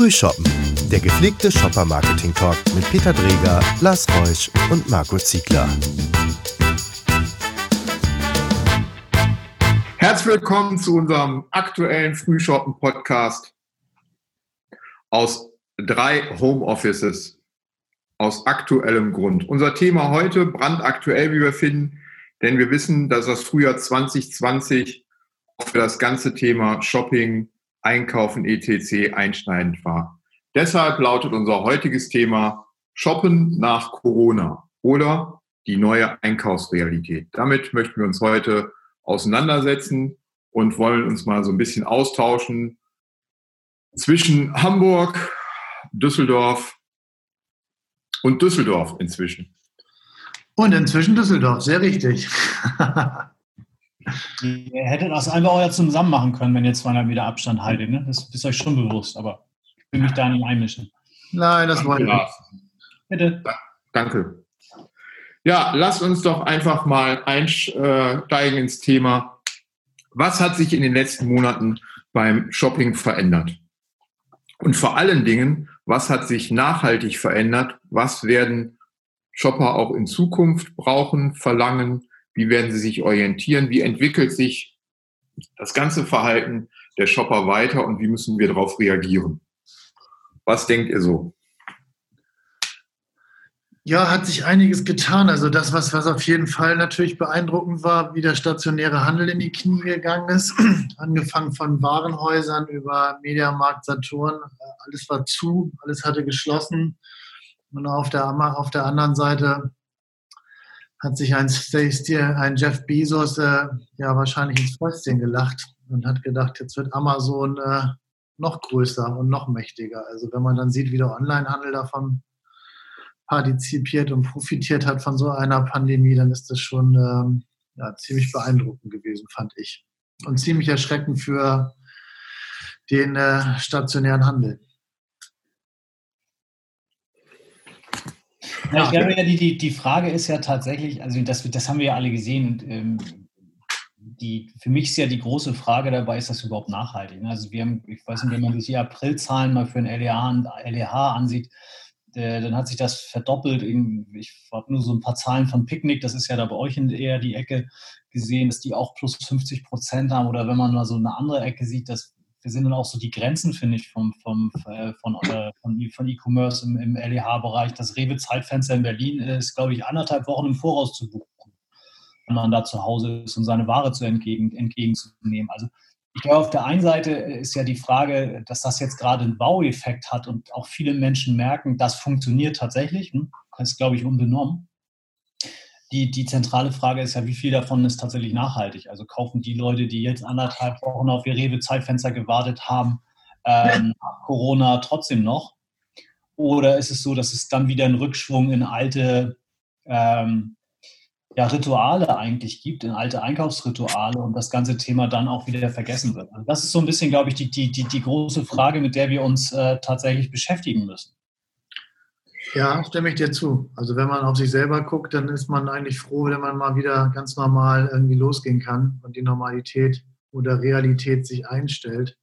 Frühshoppen, der gepflegte Shopper-Marketing-Talk mit Peter Dreger, Lars Reusch und Marco Ziegler. Herzlich willkommen zu unserem aktuellen Frühshoppen-Podcast aus drei Homeoffices aus aktuellem Grund. Unser Thema heute brandaktuell, wie wir finden, denn wir wissen, dass das Frühjahr 2020 für das ganze Thema Shopping, Einkaufen, etc. einschneidend war. Deshalb lautet unser heutiges Thema Shoppen nach Corona oder die neue Einkaufsrealität. Damit möchten wir uns heute auseinandersetzen und wollen uns mal so ein bisschen austauschen zwischen Hamburg, Düsseldorf und Düsseldorf inzwischen. Und inzwischen Düsseldorf, sehr richtig. Ihr hättet das einfach auch ja zusammen machen können, wenn ihr 200 Meter Abstand haltet. Ne? Das ist euch schon bewusst, aber ich will mich da nicht einmischen. Nein, das wollen wir nicht. Bitte. Danke. Ja, lasst uns doch einfach mal einsteigen ins Thema. Was hat sich in den letzten Monaten beim Shopping verändert? Und vor allen Dingen, was hat sich nachhaltig verändert? Was werden Shopper auch in Zukunft brauchen, verlangen? Wie werden sie sich orientieren? Wie entwickelt sich das ganze Verhalten der Shopper weiter und wie müssen wir darauf reagieren? Was denkt ihr so? Ja, hat sich einiges getan. Also das, was, was auf jeden Fall natürlich beeindruckend war, wie der stationäre Handel in die Knie gegangen ist. Angefangen von Warenhäusern über Mediamarkt, Saturn. Alles war zu, alles hatte geschlossen. Und auf der, auf der anderen Seite hat sich ein, ein Jeff Bezos äh, ja wahrscheinlich ins Fäustchen gelacht und hat gedacht, jetzt wird Amazon äh, noch größer und noch mächtiger. Also wenn man dann sieht, wie der Onlinehandel davon partizipiert und profitiert hat von so einer Pandemie, dann ist das schon ähm, ja, ziemlich beeindruckend gewesen, fand ich. Und ziemlich erschreckend für den äh, stationären Handel. Ja, ich glaube ja, die, die, die Frage ist ja tatsächlich, also das, das haben wir ja alle gesehen und ähm, die, für mich ist ja die große Frage dabei, ist das überhaupt nachhaltig? Ne? Also wir haben, ich weiß nicht, wenn man sich die Aprilzahlen mal für ein LEH, LEH ansieht, äh, dann hat sich das verdoppelt. Ich habe nur so ein paar Zahlen von Picknick, das ist ja da bei euch in eher die Ecke gesehen, dass die auch plus 50 Prozent haben. Oder wenn man mal so eine andere Ecke sieht, dass wir sind dann auch so die Grenzen, finde ich, vom, vom, äh, von, äh, von, von E-Commerce im, im LEH-Bereich. Das Rewe-Zeitfenster in Berlin ist, glaube ich, anderthalb Wochen im Voraus zu buchen, wenn man da zu Hause ist, um seine Ware zu entgegen, entgegenzunehmen. Also ich glaube, auf der einen Seite ist ja die Frage, dass das jetzt gerade einen Baueffekt hat und auch viele Menschen merken, das funktioniert tatsächlich. Hm? Das ist, glaube ich, unbenommen. Die, die zentrale Frage ist ja, wie viel davon ist tatsächlich nachhaltig? Also kaufen die Leute, die jetzt anderthalb Wochen auf ihr Rewe-Zeitfenster gewartet haben, ähm, Corona trotzdem noch? Oder ist es so, dass es dann wieder einen Rückschwung in alte ähm, ja, Rituale eigentlich gibt, in alte Einkaufsrituale und das ganze Thema dann auch wieder vergessen wird. Also das ist so ein bisschen, glaube ich, die, die, die, die große Frage, mit der wir uns äh, tatsächlich beschäftigen müssen. Ja, stimme ich dir zu. Also wenn man auf sich selber guckt, dann ist man eigentlich froh, wenn man mal wieder ganz normal irgendwie losgehen kann und die Normalität oder Realität sich einstellt.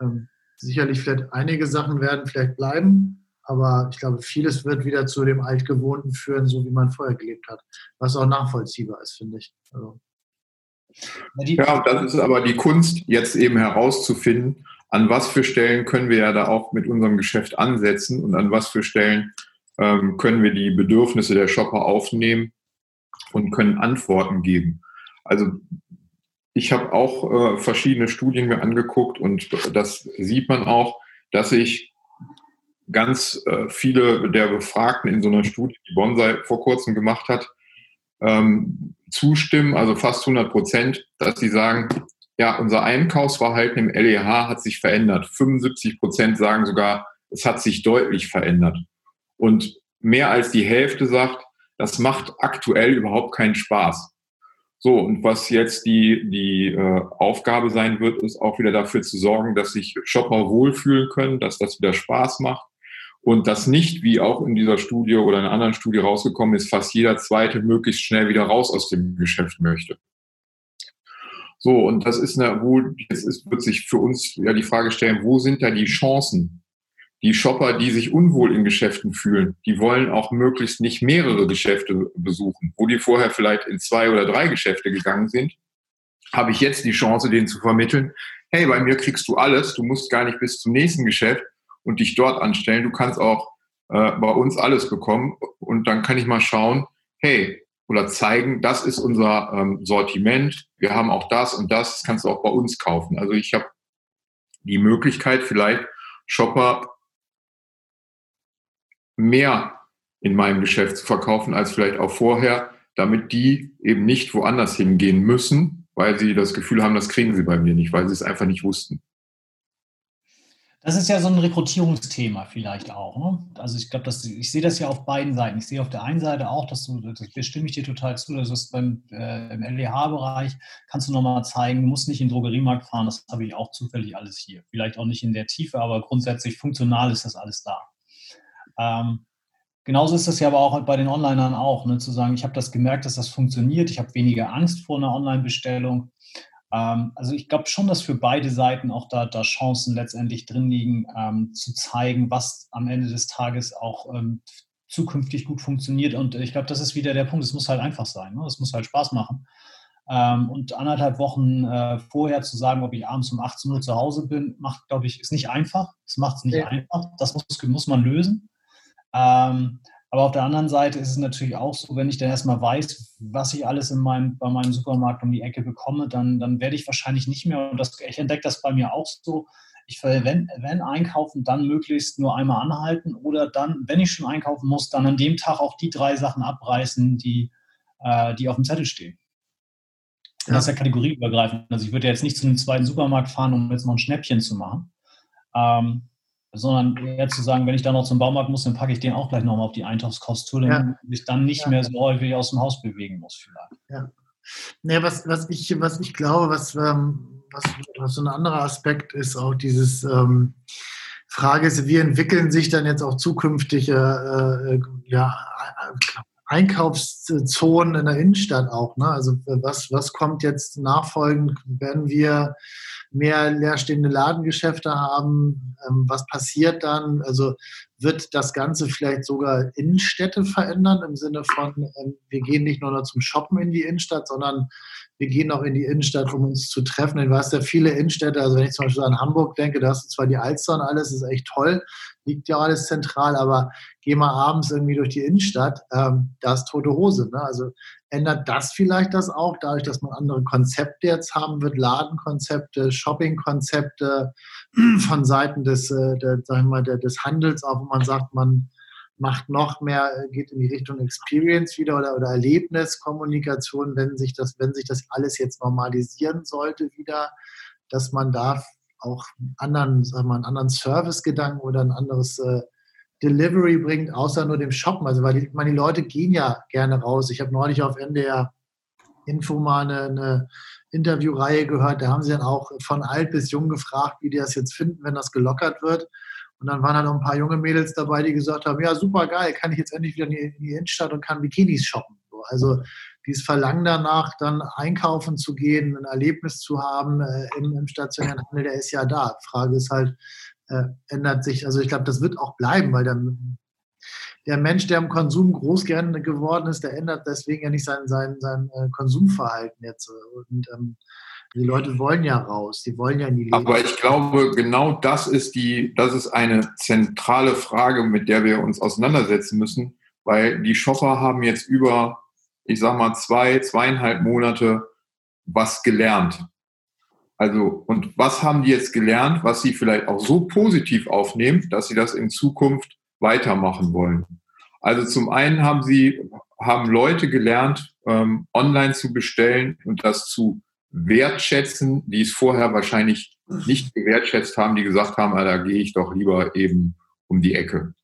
Ähm, sicherlich vielleicht einige Sachen werden vielleicht bleiben, aber ich glaube, vieles wird wieder zu dem Altgewohnten führen, so wie man vorher gelebt hat. Was auch nachvollziehbar ist, finde ich. Also. Ja, das ist aber die Kunst, jetzt eben herauszufinden, an was für Stellen können wir ja da auch mit unserem Geschäft ansetzen und an was für Stellen ähm, können wir die Bedürfnisse der Shopper aufnehmen und können Antworten geben. Also ich habe auch äh, verschiedene Studien mir angeguckt und das sieht man auch, dass sich ganz äh, viele der Befragten in so einer Studie, die Bonsai vor kurzem gemacht hat, ähm, zustimmen, also fast 100 Prozent, dass sie sagen, ja, unser Einkaufsverhalten im LEH hat sich verändert. 75 Prozent sagen sogar, es hat sich deutlich verändert. Und mehr als die Hälfte sagt, das macht aktuell überhaupt keinen Spaß. So, und was jetzt die, die äh, Aufgabe sein wird, ist auch wieder dafür zu sorgen, dass sich Shopper wohlfühlen können, dass das wieder Spaß macht und dass nicht, wie auch in dieser Studie oder in einer anderen Studie rausgekommen ist, fast jeder Zweite möglichst schnell wieder raus aus dem Geschäft möchte. So, und das ist eine, wo, jetzt ist, wird sich für uns ja die Frage stellen, wo sind da die Chancen? Die Shopper, die sich unwohl in Geschäften fühlen, die wollen auch möglichst nicht mehrere Geschäfte besuchen, wo die vorher vielleicht in zwei oder drei Geschäfte gegangen sind, habe ich jetzt die Chance, denen zu vermitteln, hey, bei mir kriegst du alles, du musst gar nicht bis zum nächsten Geschäft und dich dort anstellen, du kannst auch äh, bei uns alles bekommen und dann kann ich mal schauen, hey, oder zeigen, das ist unser ähm, Sortiment, wir haben auch das und das, das kannst du auch bei uns kaufen. Also ich habe die Möglichkeit, vielleicht Shopper mehr in meinem Geschäft zu verkaufen als vielleicht auch vorher, damit die eben nicht woanders hingehen müssen, weil sie das Gefühl haben, das kriegen sie bei mir nicht, weil sie es einfach nicht wussten. Das ist ja so ein Rekrutierungsthema vielleicht auch. Ne? Also ich glaube, ich sehe das ja auf beiden Seiten. Ich sehe auf der einen Seite auch, dass du, das stimme ich dir total zu, dass ist beim äh, im LDH-Bereich kannst du nochmal zeigen, du musst nicht in den Drogeriemarkt fahren, das habe ich auch zufällig alles hier. Vielleicht auch nicht in der Tiefe, aber grundsätzlich funktional ist das alles da. Ähm, genauso ist das ja aber auch bei den Onlinern auch, ne, zu sagen, ich habe das gemerkt, dass das funktioniert, ich habe weniger Angst vor einer Online-Bestellung. Ähm, also ich glaube schon, dass für beide Seiten auch da, da Chancen letztendlich drin liegen, ähm, zu zeigen, was am Ende des Tages auch ähm, zukünftig gut funktioniert. Und ich glaube, das ist wieder der Punkt, es muss halt einfach sein, ne? es muss halt Spaß machen. Ähm, und anderthalb Wochen äh, vorher zu sagen, ob ich abends um 18 Uhr zu Hause bin, macht, glaube ich, ist nicht einfach. Es macht es nicht ja. einfach. Das muss, muss man lösen. Ähm, aber auf der anderen Seite ist es natürlich auch so, wenn ich dann erstmal weiß, was ich alles in meinem, bei meinem Supermarkt um die Ecke bekomme, dann, dann werde ich wahrscheinlich nicht mehr, und das, ich entdecke das bei mir auch so, ich will, wenn, wenn einkaufen, dann möglichst nur einmal anhalten oder dann, wenn ich schon einkaufen muss, dann an dem Tag auch die drei Sachen abreißen, die, äh, die auf dem Zettel stehen. Ja. Das ist ja kategorieübergreifend. Also ich würde jetzt nicht zu einem zweiten Supermarkt fahren, um jetzt noch ein Schnäppchen zu machen. Ähm, sondern eher zu sagen, wenn ich dann noch zum Baumarkt muss, dann packe ich den auch gleich nochmal auf die Einkaufskostentour, damit ja. ich dann nicht ja. mehr so häufig aus dem Haus bewegen muss vielleicht. Ja. Nee, was, was, ich, was ich glaube, was, ähm, was, was so ein anderer Aspekt ist, auch dieses ähm, Frage ist, wie entwickeln sich dann jetzt auch zukünftige äh, ja, Einkaufszonen in der Innenstadt auch. Ne? Also was, was kommt jetzt nachfolgend? Werden wir mehr leerstehende Ladengeschäfte haben? Ähm, was passiert dann? Also wird das Ganze vielleicht sogar Innenstädte verändern im Sinne von, ähm, wir gehen nicht nur noch zum Shoppen in die Innenstadt, sondern wir gehen auch in die Innenstadt, um uns zu treffen. Du hast ja viele Innenstädte, also wenn ich zum Beispiel an Hamburg denke, da hast du zwar die Alster und alles, ist echt toll, liegt ja alles zentral, aber geh mal abends irgendwie durch die Innenstadt, ähm, da ist tote Hose. Ne? Also ändert das vielleicht das auch, dadurch, dass man andere Konzepte jetzt haben wird, Ladenkonzepte, Shoppingkonzepte von Seiten des, äh, der, sagen wir mal, des Handels, auch wo man sagt, man macht noch mehr, äh, geht in die Richtung Experience wieder oder, oder Erlebniskommunikation, wenn sich das, wenn sich das alles jetzt normalisieren sollte wieder, dass man da auch anderen, sagen wir, einen anderen Servicegedanken oder ein anderes äh, Delivery bringt, außer nur dem Shoppen. Also weil die, meine, die Leute gehen ja gerne raus. Ich habe neulich auf NDR Info mal eine, eine Interviewreihe gehört, da haben sie dann auch von alt bis jung gefragt, wie die das jetzt finden, wenn das gelockert wird. Und dann waren da noch ein paar junge Mädels dabei, die gesagt haben, ja, super geil, kann ich jetzt endlich wieder in die, in die Innenstadt und kann Bikinis shoppen. Also dieses Verlangen danach, dann einkaufen zu gehen, ein Erlebnis zu haben äh, im, im, stationären Handel, der ist ja da. Frage ist halt, äh, ändert sich, also ich glaube, das wird auch bleiben, weil dann der Mensch, der im Konsum groß geworden ist, der ändert deswegen ja nicht sein, sein, sein äh, Konsumverhalten jetzt. Und ähm, die Leute wollen ja raus, die wollen ja in die Leben. Aber ich glaube, genau das ist die, das ist eine zentrale Frage, mit der wir uns auseinandersetzen müssen, weil die Shopper haben jetzt über, ich sag mal, zwei, zweieinhalb Monate was gelernt. Also, und was haben die jetzt gelernt, was sie vielleicht auch so positiv aufnehmen, dass sie das in Zukunft weitermachen wollen? Also zum einen haben sie, haben Leute gelernt, ähm, online zu bestellen und das zu wertschätzen, die es vorher wahrscheinlich nicht gewertschätzt haben, die gesagt haben, ah, da gehe ich doch lieber eben um die Ecke.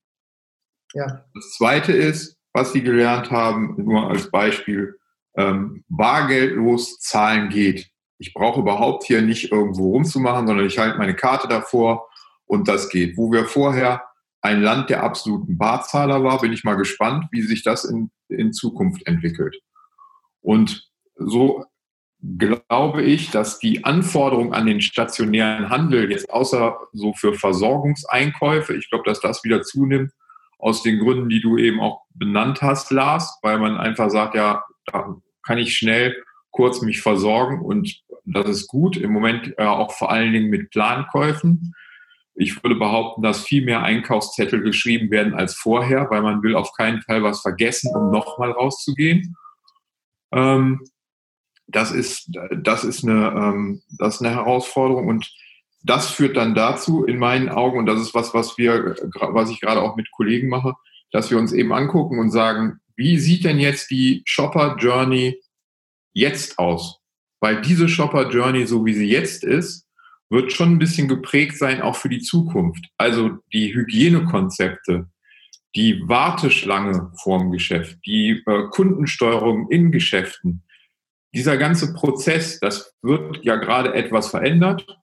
Ja. Das Zweite ist, was sie gelernt haben, nur als Beispiel, ähm, bargeldlos zahlen geht. Ich brauche überhaupt hier nicht irgendwo rumzumachen, sondern ich halte meine Karte davor und das geht. Wo wir vorher ein Land der absoluten Barzahler war, bin ich mal gespannt, wie sich das in, in Zukunft entwickelt. Und so glaube ich, dass die Anforderungen an den stationären Handel jetzt außer so für Versorgungseinkäufe, ich glaube, dass das wieder zunimmt, aus den Gründen, die du eben auch benannt hast, Lars, weil man einfach sagt, ja, da kann ich schnell kurz mich versorgen und das ist gut. Im Moment äh, auch vor allen Dingen mit Plankäufen. Ich würde behaupten, dass viel mehr Einkaufszettel geschrieben werden als vorher, weil man will auf keinen Fall was vergessen, um nochmal rauszugehen. Ähm, das ist, das ist eine, ähm, das ist eine Herausforderung und das führt dann dazu, in meinen Augen, und das ist was, was wir, was ich gerade auch mit Kollegen mache, dass wir uns eben angucken und sagen, wie sieht denn jetzt die Shopper Journey jetzt aus? Weil diese Shopper Journey, so wie sie jetzt ist, wird schon ein bisschen geprägt sein, auch für die Zukunft. Also die Hygienekonzepte, die Warteschlange vorm Geschäft, die äh, Kundensteuerung in Geschäften, dieser ganze Prozess, das wird ja gerade etwas verändert.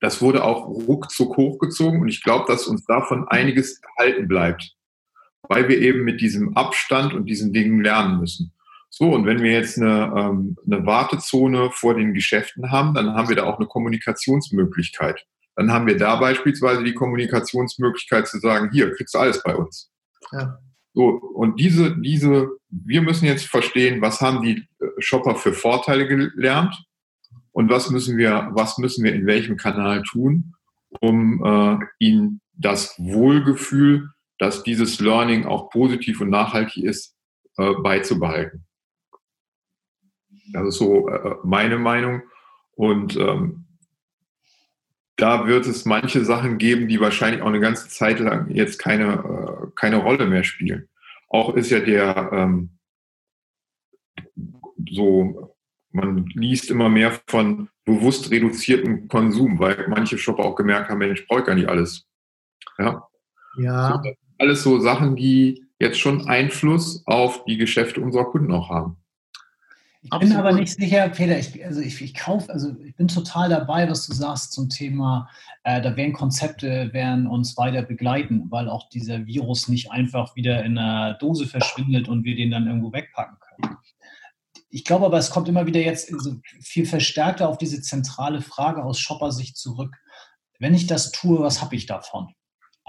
Das wurde auch ruckzuck hochgezogen und ich glaube, dass uns davon einiges erhalten bleibt, weil wir eben mit diesem Abstand und diesen Dingen lernen müssen. So, und wenn wir jetzt eine, ähm, eine Wartezone vor den Geschäften haben, dann haben wir da auch eine Kommunikationsmöglichkeit. Dann haben wir da beispielsweise die Kommunikationsmöglichkeit zu sagen, hier, kriegst du alles bei uns. Ja. So, und diese, diese, wir müssen jetzt verstehen, was haben die äh, Shopper für Vorteile gelernt und was müssen wir, was müssen wir in welchem Kanal tun, um äh, ihnen das Wohlgefühl, dass dieses Learning auch positiv und nachhaltig ist, äh, beizubehalten. Das ist so äh, meine Meinung. Und ähm, da wird es manche Sachen geben, die wahrscheinlich auch eine ganze Zeit lang jetzt keine, äh, keine Rolle mehr spielen. Auch ist ja der ähm, so, man liest immer mehr von bewusst reduziertem Konsum, weil manche Shopper auch gemerkt haben, Mensch, ich brauche gar nicht alles. Ja. ja. So, alles so Sachen, die jetzt schon Einfluss auf die Geschäfte unserer Kunden auch haben. Ich bin Absolut. aber nicht sicher, Peter, ich, also ich, ich kaufe, also ich bin total dabei, was du sagst zum Thema, äh, da werden Konzepte, werden uns weiter begleiten, weil auch dieser Virus nicht einfach wieder in einer Dose verschwindet und wir den dann irgendwo wegpacken können. Ich glaube aber, es kommt immer wieder jetzt also viel verstärkter auf diese zentrale Frage aus Shopper-Sicht zurück. Wenn ich das tue, was habe ich davon?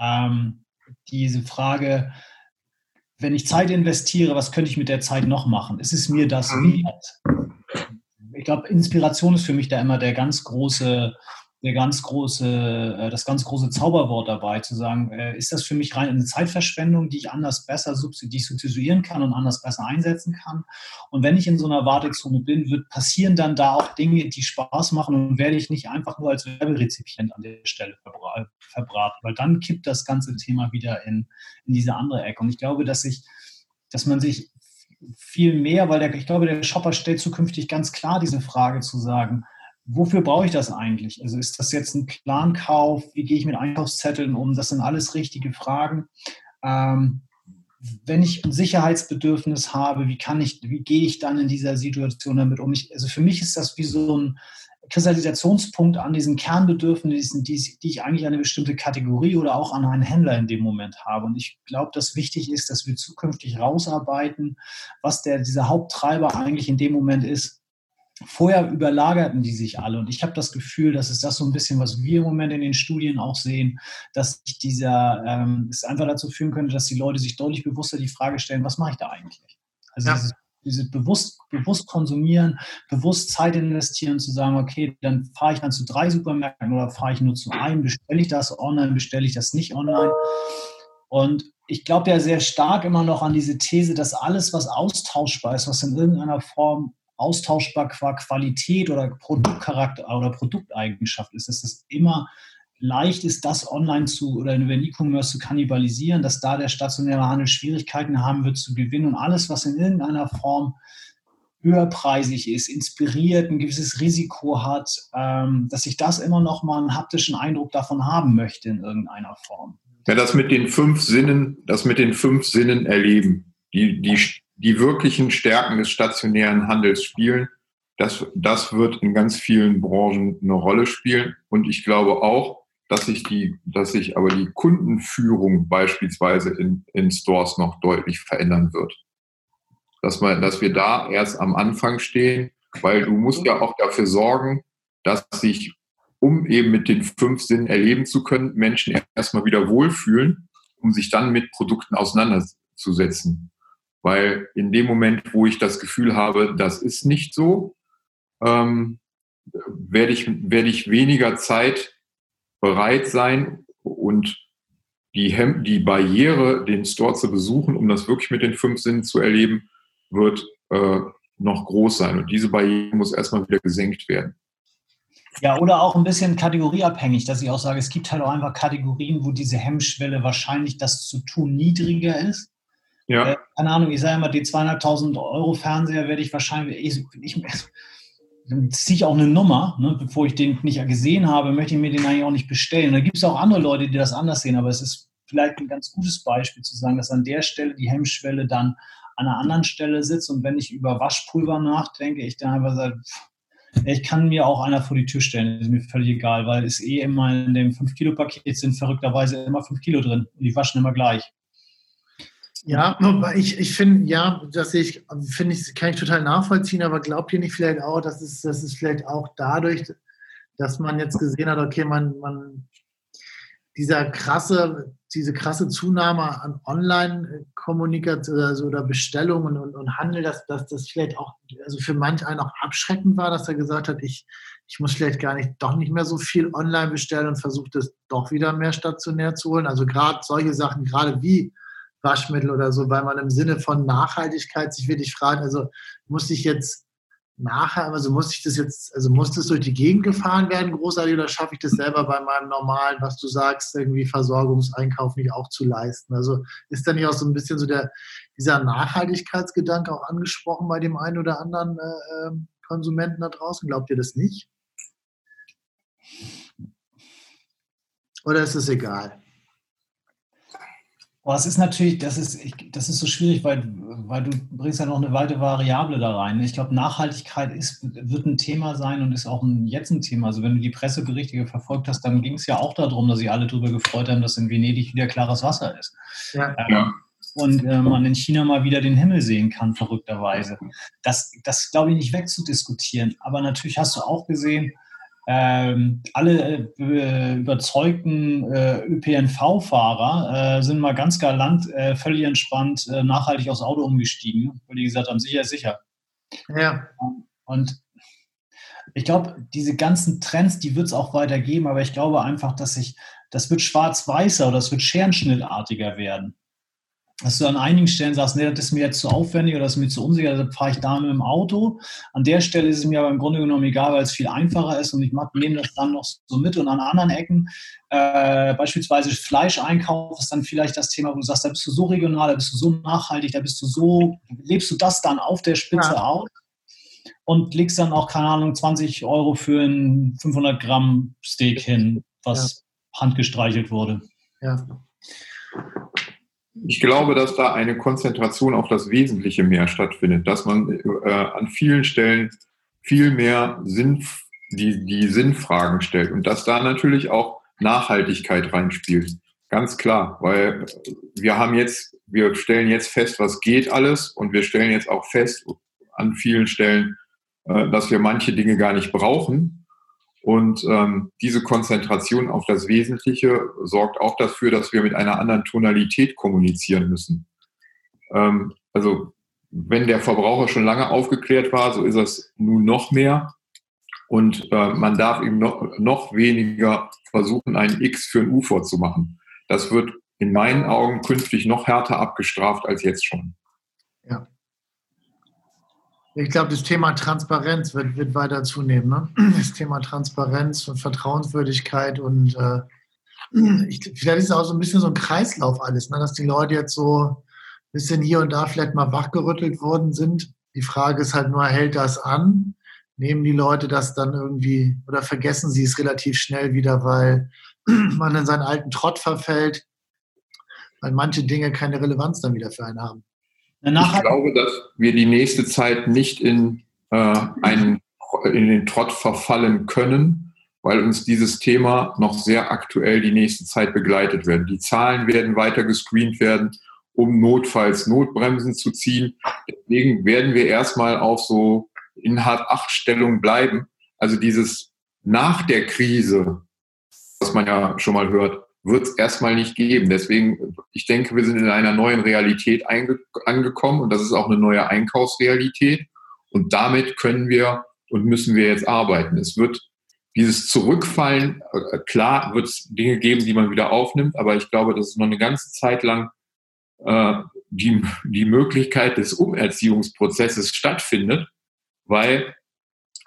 Ähm, diese Frage, wenn ich Zeit investiere, was könnte ich mit der Zeit noch machen? Ist es mir das mhm. wert? Ich glaube, Inspiration ist für mich da immer der ganz große, ganz große, äh, das ganz große Zauberwort dabei, zu sagen, äh, ist das für mich rein eine Zeitverschwendung, die ich anders besser substituieren kann und anders besser einsetzen kann? Und wenn ich in so einer Wartezone bin, wird passieren dann da auch Dinge, die Spaß machen und werde ich nicht einfach nur als Werberezipient an der Stelle verbraten, weil dann kippt das ganze Thema wieder in, in diese andere Ecke. Und ich glaube, dass ich, dass man sich viel mehr, weil der, ich glaube, der Shopper stellt zukünftig ganz klar diese Frage zu sagen, wofür brauche ich das eigentlich? Also ist das jetzt ein Plankauf? Wie gehe ich mit Einkaufszetteln um? Das sind alles richtige Fragen. Ähm, wenn ich ein Sicherheitsbedürfnis habe, wie kann ich, wie gehe ich dann in dieser Situation damit um? Ich, also für mich ist das wie so ein Kristallisationspunkt an diesen Kernbedürfnissen, die, die ich eigentlich an eine bestimmte Kategorie oder auch an einen Händler in dem Moment habe. Und ich glaube, dass wichtig ist, dass wir zukünftig rausarbeiten, was der, dieser Haupttreiber eigentlich in dem Moment ist vorher überlagerten die sich alle. Und ich habe das Gefühl, dass es das so ein bisschen, was wir im Moment in den Studien auch sehen, dass sich dieser, ähm, es einfach dazu führen könnte, dass die Leute sich deutlich bewusster die Frage stellen, was mache ich da eigentlich? Also ja. dieses, dieses bewusst, bewusst konsumieren, bewusst Zeit investieren, zu sagen, okay, dann fahre ich dann zu drei Supermärkten oder fahre ich nur zu einem, bestelle ich das online, bestelle ich das nicht online. Und ich glaube ja sehr stark immer noch an diese These, dass alles, was austauschbar ist, was in irgendeiner Form austauschbar qua Qualität oder Produktcharakter oder Produkteigenschaft ist, dass es immer leicht ist, das online zu oder über E-Commerce zu kannibalisieren, dass da der stationäre Handel Schwierigkeiten haben wird zu gewinnen und alles, was in irgendeiner Form höherpreisig ist, inspiriert, ein gewisses Risiko hat, ähm, dass ich das immer noch mal einen haptischen Eindruck davon haben möchte in irgendeiner Form. Ja, das mit den fünf Sinnen, das mit den fünf Sinnen erleben, die, die die wirklichen Stärken des stationären Handels spielen. Das, das wird in ganz vielen Branchen eine Rolle spielen. Und ich glaube auch, dass sich die, dass sich aber die Kundenführung beispielsweise in, in Stores noch deutlich verändern wird. Dass man, dass wir da erst am Anfang stehen Weil du musst ja auch dafür sorgen, dass sich, um eben mit den fünf Sinnen erleben zu können, Menschen erstmal wieder wohlfühlen, um sich dann mit Produkten auseinanderzusetzen. Weil in dem Moment, wo ich das Gefühl habe, das ist nicht so, ähm, werde ich, werde ich weniger Zeit bereit sein und die, Hem die Barriere, den Store zu besuchen, um das wirklich mit den fünf Sinnen zu erleben, wird äh, noch groß sein. Und diese Barriere muss erstmal wieder gesenkt werden. Ja, oder auch ein bisschen kategorieabhängig, dass ich auch sage, es gibt halt auch einfach Kategorien, wo diese Hemmschwelle wahrscheinlich das zu tun niedriger ist. Ja. Äh, keine Ahnung, ich sage immer, die 200.000 Euro Fernseher werde ich wahrscheinlich, ich, ich, dann ziehe ich auch eine Nummer, ne, bevor ich den nicht gesehen habe, möchte ich mir den eigentlich auch nicht bestellen. Da gibt es auch andere Leute, die das anders sehen, aber es ist vielleicht ein ganz gutes Beispiel zu sagen, dass an der Stelle die Hemmschwelle dann an einer anderen Stelle sitzt und wenn ich über Waschpulver nachdenke, ich dann einfach sage, ich kann mir auch einer vor die Tür stellen, ist mir völlig egal, weil es eh immer in dem 5-Kilo-Paket sind verrückterweise immer 5 Kilo drin und die waschen immer gleich. Ja, ich, ich finde, ja, das ich, finde ich, kann ich total nachvollziehen, aber glaubt ihr nicht vielleicht auch, dass es, dass es vielleicht auch dadurch, dass man jetzt gesehen hat, okay, man, man, dieser krasse, diese krasse Zunahme an Online-Kommunikation also, oder Bestellungen und, und Handel, dass, dass das vielleicht auch, also für manch einen auch abschreckend war, dass er gesagt hat, ich, ich muss vielleicht gar nicht, doch nicht mehr so viel online bestellen und versuche das doch wieder mehr stationär zu holen. Also gerade solche Sachen, gerade wie Waschmittel oder so, weil man im Sinne von Nachhaltigkeit sich wirklich fragt, also muss ich jetzt nachher, also muss ich das jetzt, also muss das durch die Gegend gefahren werden, großartig, oder schaffe ich das selber bei meinem normalen, was du sagst, irgendwie Versorgungseinkauf nicht auch zu leisten? Also ist da nicht auch so ein bisschen so der, dieser Nachhaltigkeitsgedanke auch angesprochen bei dem einen oder anderen äh, ähm, Konsumenten da draußen? Glaubt ihr das nicht? Oder ist es egal? Boah, es ist natürlich, das ist, das ist so schwierig, weil, weil du bringst ja noch eine weitere Variable da rein. Ich glaube, Nachhaltigkeit ist, wird ein Thema sein und ist auch ein, jetzt ein Thema. Also wenn du die Presseberichte verfolgt hast, dann ging es ja auch darum, dass sich alle darüber gefreut haben, dass in Venedig wieder klares Wasser ist. Ja. Ähm, und äh, man in China mal wieder den Himmel sehen kann, verrückterweise. Das, das glaube ich, nicht wegzudiskutieren. Aber natürlich hast du auch gesehen, ähm, alle äh, überzeugten äh, ÖPNV-Fahrer äh, sind mal ganz galant, äh, völlig entspannt, äh, nachhaltig aufs Auto umgestiegen, weil die gesagt haben, sicher ist sicher. Ja. Und ich glaube, diese ganzen Trends, die wird es auch weitergeben, aber ich glaube einfach, dass sich, das wird schwarz-weißer oder das wird scherenschnittartiger werden dass du an einigen Stellen sagst, nee, das ist mir jetzt zu aufwendig oder das ist mir zu unsicher, deshalb fahre ich da mit dem Auto. An der Stelle ist es mir aber im Grunde genommen egal, weil es viel einfacher ist und ich nehme das dann noch so mit. Und an anderen Ecken, äh, beispielsweise Fleischeinkauf, ist dann vielleicht das Thema, wo du sagst, da bist du so regional, da bist du so nachhaltig, da bist du so, lebst du das dann auf der Spitze ja. aus und legst dann auch, keine Ahnung, 20 Euro für ein 500 Gramm Steak hin, was ja. handgestreichelt wurde. Ja. Ich glaube, dass da eine Konzentration auf das Wesentliche mehr stattfindet, dass man äh, an vielen Stellen viel mehr Sinn, die, die Sinnfragen stellt und dass da natürlich auch Nachhaltigkeit reinspielt. Ganz klar, weil wir haben jetzt, wir stellen jetzt fest, was geht alles und wir stellen jetzt auch fest an vielen Stellen, äh, dass wir manche Dinge gar nicht brauchen und ähm, diese Konzentration auf das Wesentliche sorgt auch dafür, dass wir mit einer anderen Tonalität kommunizieren müssen. Ähm, also wenn der Verbraucher schon lange aufgeklärt war, so ist es nun noch mehr. Und äh, man darf ihm noch, noch weniger versuchen, ein X für ein U vorzumachen. Das wird in meinen Augen künftig noch härter abgestraft als jetzt schon. Ja. Ich glaube, das Thema Transparenz wird, wird weiter zunehmen. Ne? Das Thema Transparenz und Vertrauenswürdigkeit und äh, ich, vielleicht ist es auch so ein bisschen so ein Kreislauf alles, ne? dass die Leute jetzt so ein bisschen hier und da vielleicht mal wachgerüttelt worden sind. Die Frage ist halt nur, hält das an? Nehmen die Leute das dann irgendwie oder vergessen sie es relativ schnell wieder, weil man in seinen alten Trott verfällt, weil manche Dinge keine Relevanz dann wieder für einen haben? Ich glaube, dass wir die nächste Zeit nicht in, äh, einen, in den Trott verfallen können, weil uns dieses Thema noch sehr aktuell die nächste Zeit begleitet werden. Die Zahlen werden weiter gescreent werden, um notfalls Notbremsen zu ziehen. Deswegen werden wir erstmal auf so in Hart-Acht-Stellung bleiben. Also dieses nach der Krise, was man ja schon mal hört, wird es erstmal nicht geben. Deswegen, ich denke, wir sind in einer neuen Realität angekommen und das ist auch eine neue Einkaufsrealität. Und damit können wir und müssen wir jetzt arbeiten. Es wird dieses Zurückfallen, äh, klar wird es Dinge geben, die man wieder aufnimmt, aber ich glaube, dass es noch eine ganze Zeit lang äh, die, die Möglichkeit des Umerziehungsprozesses stattfindet, weil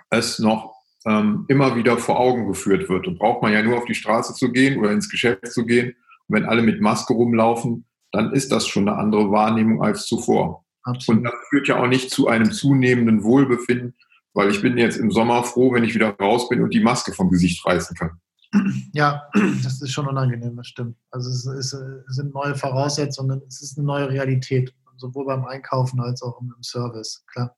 es noch ähm, immer wieder vor Augen geführt wird. Und braucht man ja nur auf die Straße zu gehen oder ins Geschäft zu gehen. Und wenn alle mit Maske rumlaufen, dann ist das schon eine andere Wahrnehmung als zuvor. Absolut. Und das führt ja auch nicht zu einem zunehmenden Wohlbefinden, weil ich bin jetzt im Sommer froh, wenn ich wieder raus bin und die Maske vom Gesicht reißen kann. Ja, das ist schon unangenehm, das stimmt. Also es, ist, es sind neue Voraussetzungen, es ist eine neue Realität, sowohl beim Einkaufen als auch im Service, klar.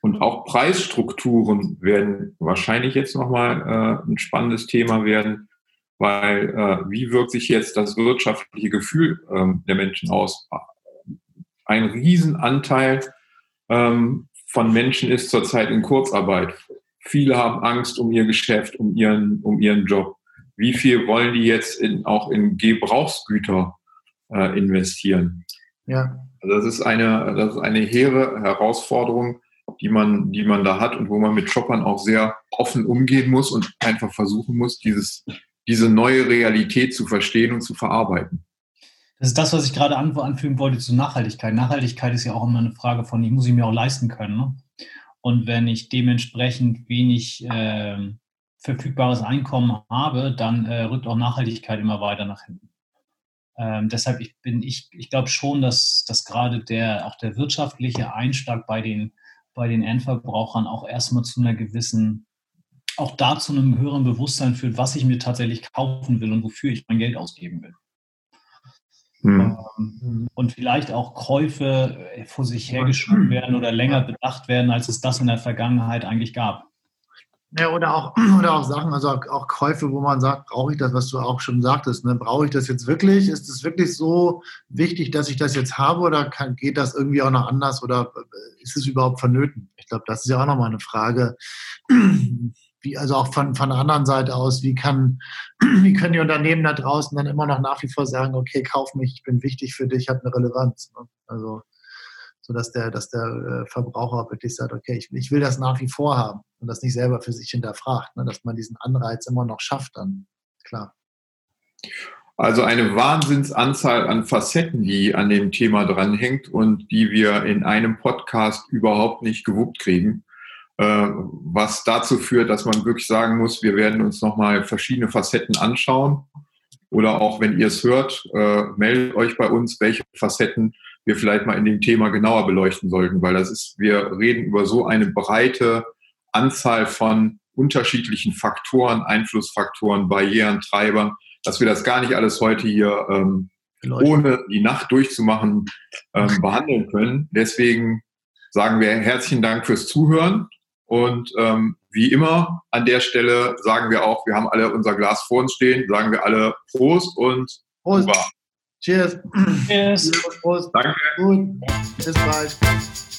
Und auch Preisstrukturen werden wahrscheinlich jetzt nochmal äh, ein spannendes Thema werden, weil äh, wie wirkt sich jetzt das wirtschaftliche Gefühl ähm, der Menschen aus? Ein Riesenanteil ähm, von Menschen ist zurzeit in Kurzarbeit. Viele haben Angst um ihr Geschäft, um ihren, um ihren Job. Wie viel wollen die jetzt in, auch in Gebrauchsgüter äh, investieren? Ja. Also das ist eine, das ist eine hehre Herausforderung, die man, die man da hat und wo man mit Shoppern auch sehr offen umgehen muss und einfach versuchen muss, dieses, diese neue Realität zu verstehen und zu verarbeiten. Das ist das, was ich gerade anfügen wollte zu Nachhaltigkeit. Nachhaltigkeit ist ja auch immer eine Frage von, ich muss sie mir auch leisten können. Ne? Und wenn ich dementsprechend wenig äh, verfügbares Einkommen habe, dann äh, rückt auch Nachhaltigkeit immer weiter nach hinten. Ähm, deshalb ich bin ich, ich glaube schon, dass, dass gerade der auch der wirtschaftliche Einschlag bei den bei den Endverbrauchern auch erstmal zu einer gewissen, auch da zu einem höheren Bewusstsein führt, was ich mir tatsächlich kaufen will und wofür ich mein Geld ausgeben will. Hm. Und vielleicht auch Käufe äh, vor sich hergeschoben werden oder länger bedacht werden, als es das in der Vergangenheit eigentlich gab. Ja, oder auch, oder auch Sachen, also auch Käufe, wo man sagt, brauche ich das, was du auch schon sagtest, ne? brauche ich das jetzt wirklich? Ist es wirklich so wichtig, dass ich das jetzt habe oder kann, geht das irgendwie auch noch anders oder äh, ist es überhaupt vonnöten? Ich glaube, das ist ja auch nochmal eine Frage, wie, also auch von, von der anderen Seite aus, wie, kann, wie können die Unternehmen da draußen dann immer noch nach wie vor sagen, okay, kauf mich, ich bin wichtig für dich, hat eine Relevanz. Ne? Also sodass der, dass der äh, Verbraucher wirklich sagt, okay, ich, ich, will das nach wie vor haben und das nicht selber für sich hinterfragt, ne? dass man diesen Anreiz immer noch schafft, dann klar. Also eine Wahnsinnsanzahl an Facetten, die an dem Thema dranhängt und die wir in einem Podcast überhaupt nicht gewuppt kriegen. Äh, was dazu führt, dass man wirklich sagen muss, wir werden uns nochmal verschiedene Facetten anschauen. Oder auch wenn ihr es hört, äh, meldet euch bei uns, welche Facetten wir vielleicht mal in dem Thema genauer beleuchten sollten, weil das ist, wir reden über so eine breite Anzahl von unterschiedlichen Faktoren, Einflussfaktoren, Barrieren, Treibern, dass wir das gar nicht alles heute hier ähm, ohne die Nacht durchzumachen ähm, behandeln können. Deswegen sagen wir herzlichen Dank fürs Zuhören und ähm, wie immer an der Stelle sagen wir auch, wir haben alle unser Glas vor uns stehen, sagen wir alle Prost und Prost. Cheers. Cheers. Prost. Danke. Gut. Bis bald.